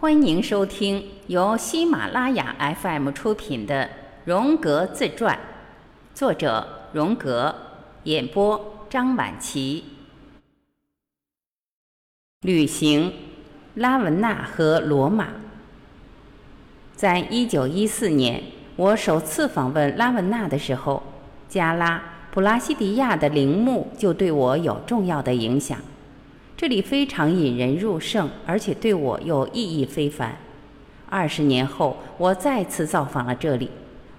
欢迎收听由喜马拉雅 FM 出品的《荣格自传》，作者荣格，演播张晚琪。旅行，拉文纳和罗马。在一九一四年，我首次访问拉文纳的时候，加拉普拉西迪亚的陵墓就对我有重要的影响。这里非常引人入胜，而且对我又意义非凡。二十年后，我再次造访了这里，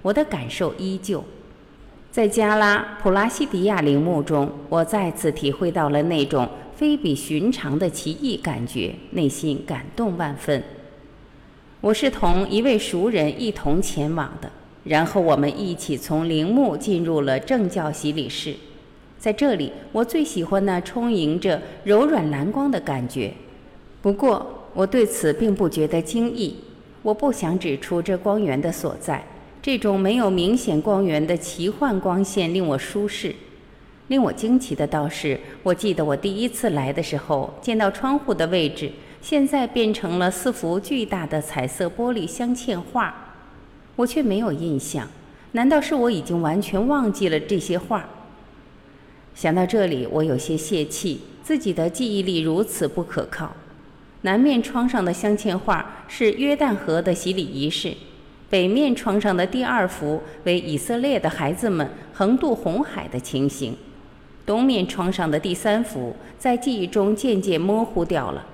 我的感受依旧。在加拉普拉西迪亚陵墓中，我再次体会到了那种非比寻常的奇异感觉，内心感动万分。我是同一位熟人一同前往的，然后我们一起从陵墓进入了正教洗礼室。在这里，我最喜欢那充盈着柔软蓝光的感觉。不过，我对此并不觉得惊异。我不想指出这光源的所在。这种没有明显光源的奇幻光线令我舒适。令我惊奇的倒是，我记得我第一次来的时候，见到窗户的位置现在变成了四幅巨大的彩色玻璃镶嵌画，我却没有印象。难道是我已经完全忘记了这些画？想到这里，我有些泄气，自己的记忆力如此不可靠。南面窗上的镶嵌画是约旦河的洗礼仪式，北面窗上的第二幅为以色列的孩子们横渡红海的情形，东面窗上的第三幅在记忆中渐渐模糊掉了，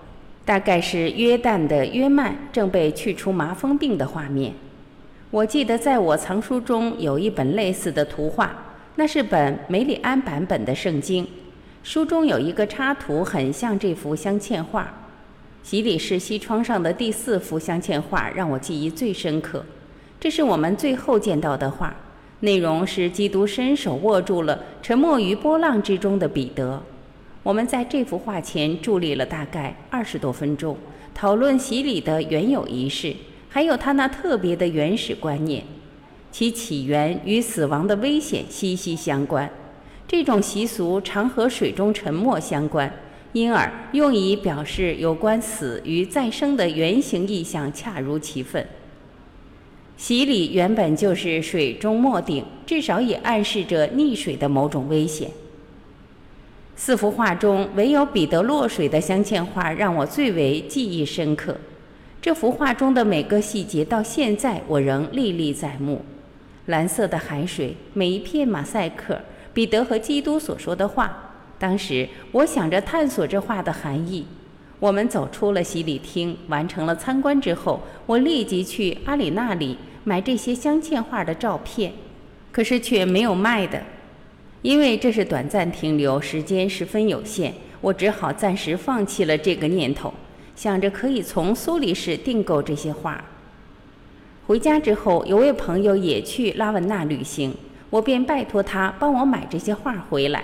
大概是约旦的约曼正被去除麻风病的画面。我记得在我藏书中有一本类似的图画。那是本梅里安版本的圣经，书中有一个插图，很像这幅镶嵌画。洗礼室西窗上的第四幅镶嵌画让我记忆最深刻。这是我们最后见到的画，内容是基督伸手握住了沉没于波浪之中的彼得。我们在这幅画前伫立了大概二十多分钟，讨论洗礼的原有仪式，还有他那特别的原始观念。其起源与死亡的危险息息相关，这种习俗常和水中沉没相关，因而用以表示有关死与再生的原型意象恰如其分。洗礼原本就是水中没顶，至少也暗示着溺水的某种危险。四幅画中，唯有彼得落水的镶嵌画让我最为记忆深刻。这幅画中的每个细节，到现在我仍历历在目。蓝色的海水，每一片马赛克，彼得和基督所说的话。当时我想着探索这话的含义。我们走出了洗礼厅，完成了参观之后，我立即去阿里那里买这些镶嵌画的照片，可是却没有卖的，因为这是短暂停留，时间十分有限。我只好暂时放弃了这个念头，想着可以从苏黎世订购这些画。回家之后，有位朋友也去拉文纳旅行，我便拜托他帮我买这些画回来。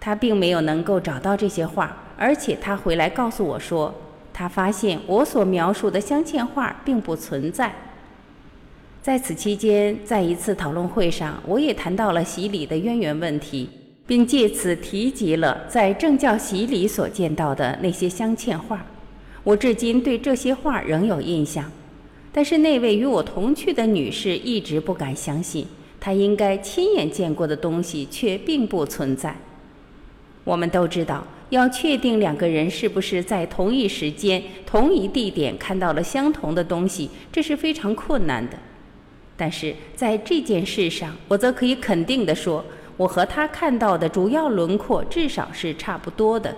他并没有能够找到这些画，而且他回来告诉我说，他发现我所描述的镶嵌画并不存在。在此期间，在一次讨论会上，我也谈到了洗礼的渊源问题，并借此提及了在政教洗礼所见到的那些镶嵌画。我至今对这些画仍有印象。但是那位与我同去的女士一直不敢相信，她应该亲眼见过的东西却并不存在。我们都知道，要确定两个人是不是在同一时间、同一地点看到了相同的东西，这是非常困难的。但是在这件事上，我则可以肯定地说，我和他看到的主要轮廓至少是差不多的。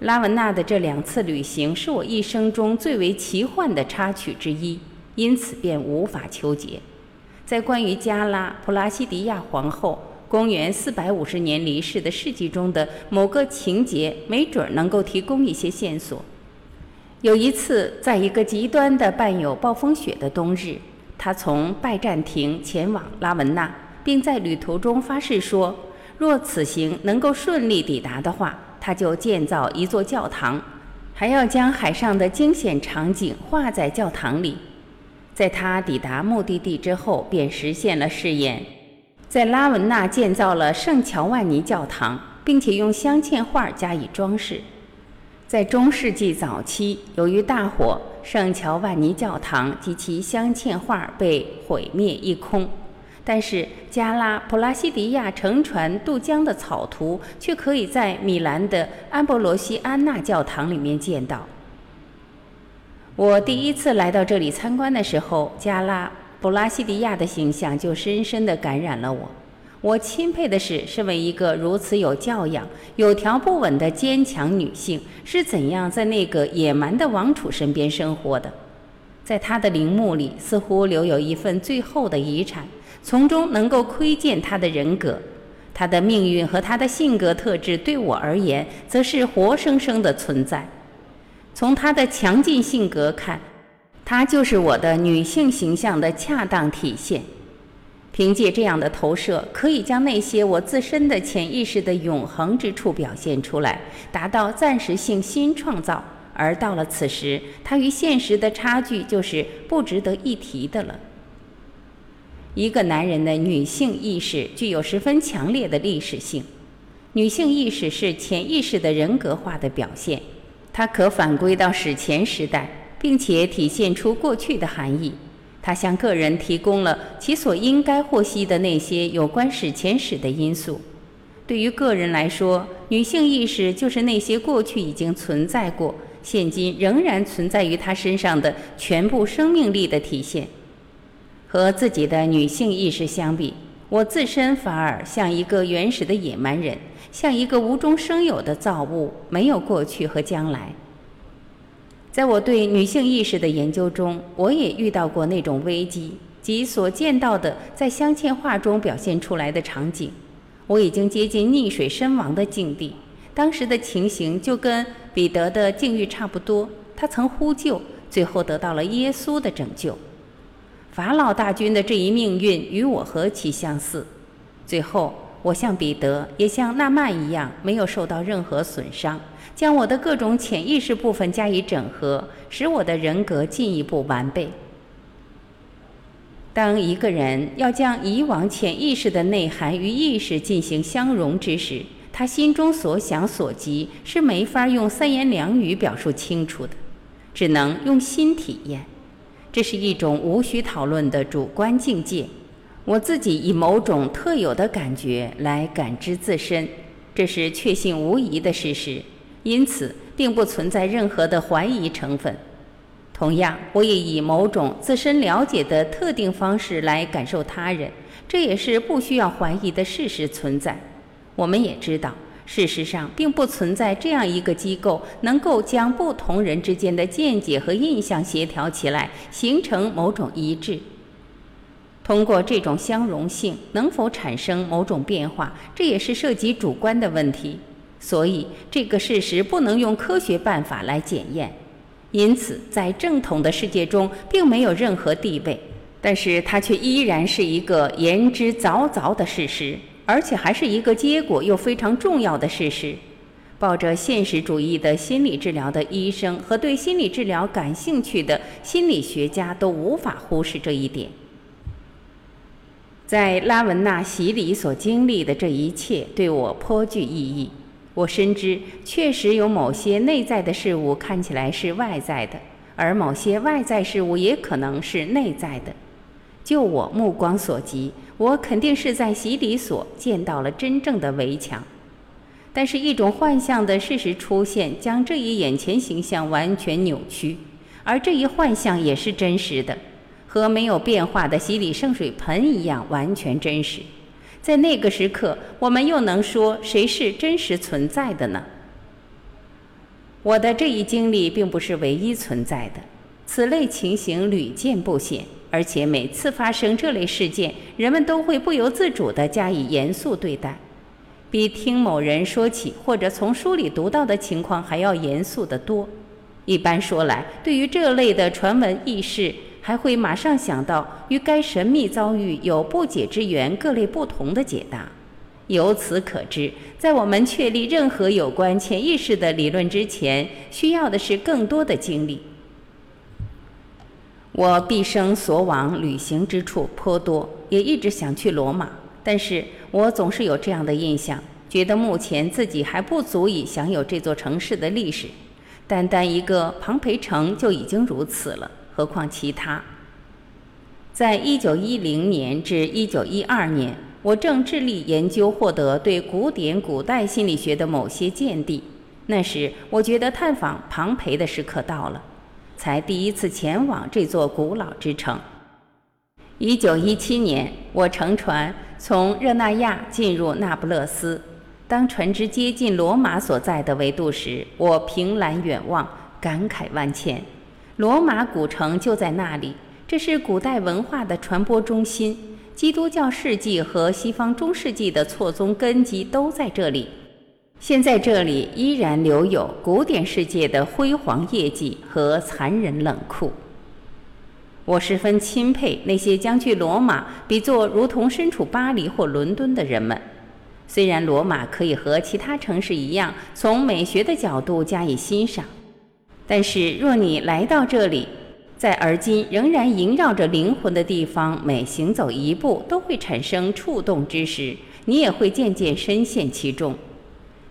拉文纳的这两次旅行是我一生中最为奇幻的插曲之一，因此便无法求解。在关于加拉普拉西迪亚皇后公元四百五十年离世的事迹中的某个情节，没准能够提供一些线索。有一次，在一个极端的伴有暴风雪的冬日，他从拜占庭前往拉文纳，并在旅途中发誓说，若此行能够顺利抵达的话。他就建造一座教堂，还要将海上的惊险场景画在教堂里。在他抵达目的地之后，便实现了誓言，在拉文纳建造了圣乔万尼教堂，并且用镶嵌画加以装饰。在中世纪早期，由于大火，圣乔万尼教堂及其镶嵌画被毁灭一空。但是，加拉普拉西迪亚乘船渡江的草图却可以在米兰的安博罗西安娜教堂里面见到。我第一次来到这里参观的时候，加拉普拉西迪亚的形象就深深地感染了我。我钦佩的是，身为一个如此有教养、有条不紊的坚强女性，是怎样在那个野蛮的王储身边生活的。在她的陵墓里，似乎留有一份最后的遗产，从中能够窥见她的人格。她的命运和她的性格特质，对我而言，则是活生生的存在。从她的强劲性格看，她就是我的女性形象的恰当体现。凭借这样的投射，可以将那些我自身的潜意识的永恒之处表现出来，达到暂时性新创造。而到了此时，它与现实的差距就是不值得一提的了。一个男人的女性意识具有十分强烈的历史性，女性意识是潜意识的人格化的表现，它可反归到史前时代，并且体现出过去的含义。它向个人提供了其所应该获悉的那些有关史前史的因素。对于个人来说，女性意识就是那些过去已经存在过、现今仍然存在于他身上的全部生命力的体现。和自己的女性意识相比，我自身反而像一个原始的野蛮人，像一个无中生有的造物，没有过去和将来。在我对女性意识的研究中，我也遇到过那种危机，即所见到的在镶嵌画中表现出来的场景。我已经接近溺水身亡的境地，当时的情形就跟彼得的境遇差不多。他曾呼救，最后得到了耶稣的拯救。法老大军的这一命运与我何其相似！最后，我像彼得，也像纳曼一样，没有受到任何损伤。将我的各种潜意识部分加以整合，使我的人格进一步完备。当一个人要将以往潜意识的内涵与意识进行相融之时，他心中所想所及是没法用三言两语表述清楚的，只能用心体验。这是一种无需讨论的主观境界。我自己以某种特有的感觉来感知自身，这是确信无疑的事实。因此，并不存在任何的怀疑成分。同样，我也以某种自身了解的特定方式来感受他人，这也是不需要怀疑的事实存在。我们也知道，事实上并不存在这样一个机构能够将不同人之间的见解和印象协调起来，形成某种一致。通过这种相容性，能否产生某种变化，这也是涉及主观的问题。所以，这个事实不能用科学办法来检验，因此在正统的世界中并没有任何地位。但是，它却依然是一个言之凿凿的事实，而且还是一个结果又非常重要的事实。抱着现实主义的心理治疗的医生和对心理治疗感兴趣的心理学家都无法忽视这一点。在拉文纳洗礼所经历的这一切，对我颇具意义。我深知，确实有某些内在的事物看起来是外在的，而某些外在事物也可能是内在的。就我目光所及，我肯定是在洗礼所见到了真正的围墙。但是，一种幻象的事实出现，将这一眼前形象完全扭曲，而这一幻象也是真实的，和没有变化的洗礼圣水盆一样，完全真实。在那个时刻，我们又能说谁是真实存在的呢？我的这一经历并不是唯一存在的，此类情形屡见不鲜，而且每次发生这类事件，人们都会不由自主地加以严肃对待，比听某人说起或者从书里读到的情况还要严肃得多。一般说来，对于这类的传闻轶事，还会马上想到与该神秘遭遇有不解之缘各类不同的解答。由此可知，在我们确立任何有关潜意识的理论之前，需要的是更多的经历。我毕生所往旅行之处颇多，也一直想去罗马，但是我总是有这样的印象，觉得目前自己还不足以享有这座城市的历史。单单一个庞培城就已经如此了，何况其他？在一九一零年至一九一二年，我正致力研究获得对古典古代心理学的某些见地。那时，我觉得探访庞培的时刻到了，才第一次前往这座古老之城。一九一七年，我乘船从热那亚进入那不勒斯。当船只接近罗马所在的维度时，我凭栏远望，感慨万千。罗马古城就在那里，这是古代文化的传播中心，基督教世纪和西方中世纪的错综根基都在这里。现在这里依然留有古典世界的辉煌业绩和残忍冷酷。我十分钦佩那些将去罗马比作如同身处巴黎或伦敦的人们。虽然罗马可以和其他城市一样从美学的角度加以欣赏，但是若你来到这里，在而今仍然萦绕着灵魂的地方，每行走一步都会产生触动之时，你也会渐渐深陷其中。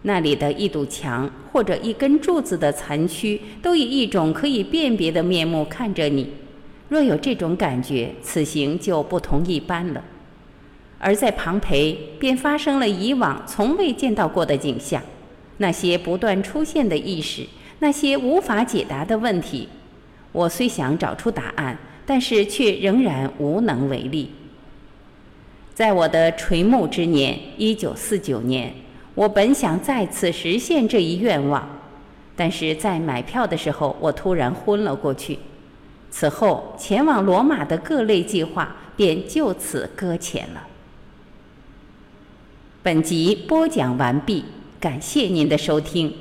那里的一堵墙或者一根柱子的残躯，都以一种可以辨别的面目看着你。若有这种感觉，此行就不同一般了。而在庞培，便发生了以往从未见到过的景象，那些不断出现的意识，那些无法解答的问题。我虽想找出答案，但是却仍然无能为力。在我的垂暮之年，一九四九年，我本想再次实现这一愿望，但是在买票的时候，我突然昏了过去。此后，前往罗马的各类计划便就此搁浅了。本集播讲完毕，感谢您的收听。